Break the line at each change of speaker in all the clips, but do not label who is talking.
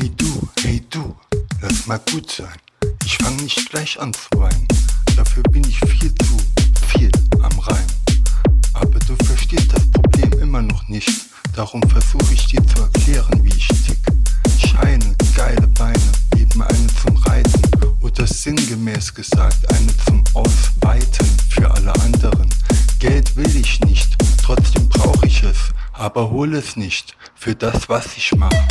Hey du, hey du, lass mal gut sein. Ich fang nicht gleich an zu weinen. Dafür bin ich viel zu viel am Reim. Aber du verstehst das Problem immer noch nicht. Darum versuche ich dir zu erklären, wie ich tick. Scheine, geile Beine, geben eine zum Reiten. Oder sinngemäß gesagt, eine zum Ausweiten für alle anderen. Geld will ich nicht, trotzdem brauche ich es, aber hol es nicht für das, was ich mache.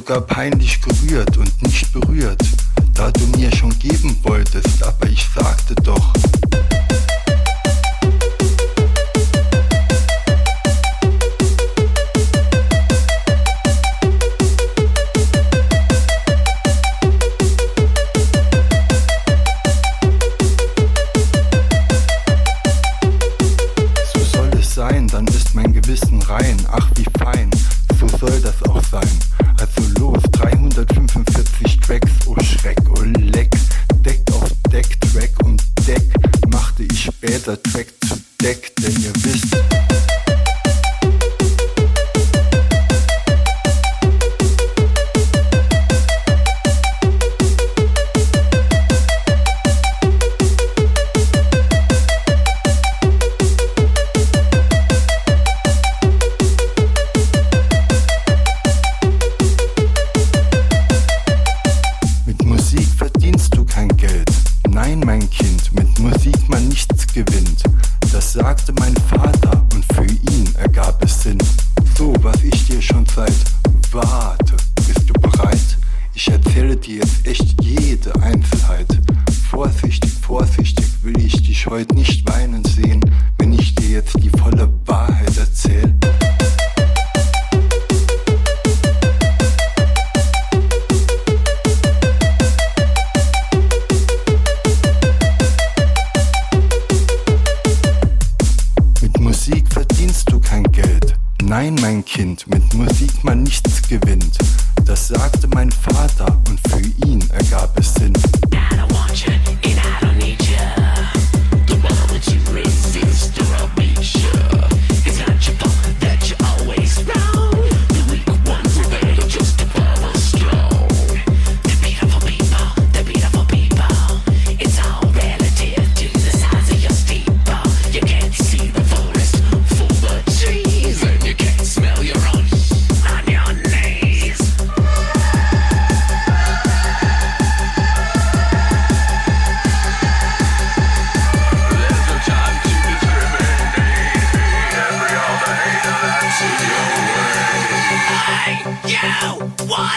Sogar peinlich gerührt und nicht berührt, da du mir schon geben wolltest, aber ich sagte doch, So soll es sein, dann ist mein Gewissen rein. Ach, wie fein, so soll das auch sein. Ich später Track zu Deck, dir jetzt echt jede Einzelheit. Vorsichtig, vorsichtig will ich dich heute nicht weinen sehen, wenn ich dir jetzt die volle Wahrheit erzähl. Mit Musik verdienst du kein Geld. Nein, mein Kind, mit Musik man nichts gewinnt. Das sagte mein Vater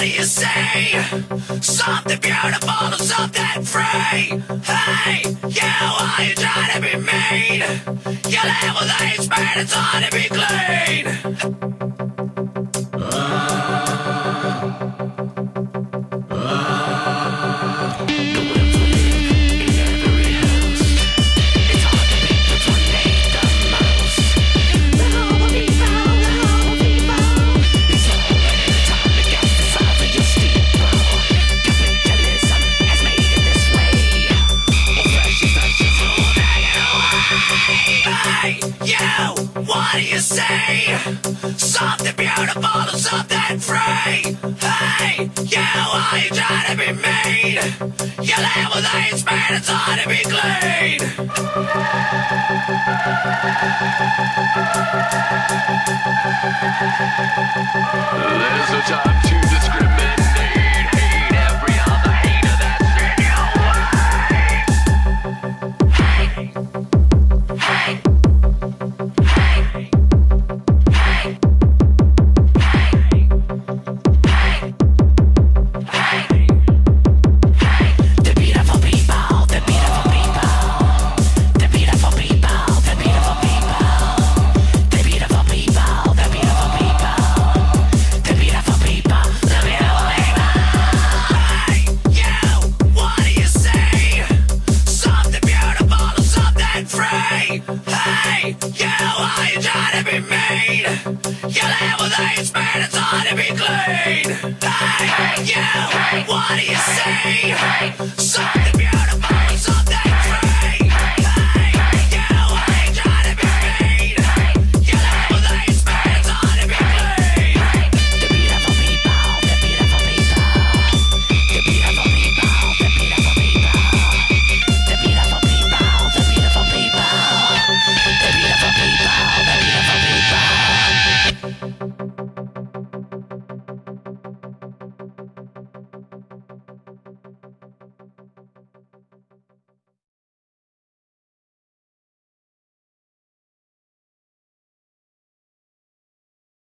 do you say? Something beautiful or something free? Hey, you, are you trying to be mean? You live with AIDS, man, it's hard to be clean. What do you say? Something beautiful or something free? Hey, you, are you trying to be mean? You live with AIDS, man, it's hard to be clean. You live with the It's on to be clean. They hate you. What do you say? Say the beauty.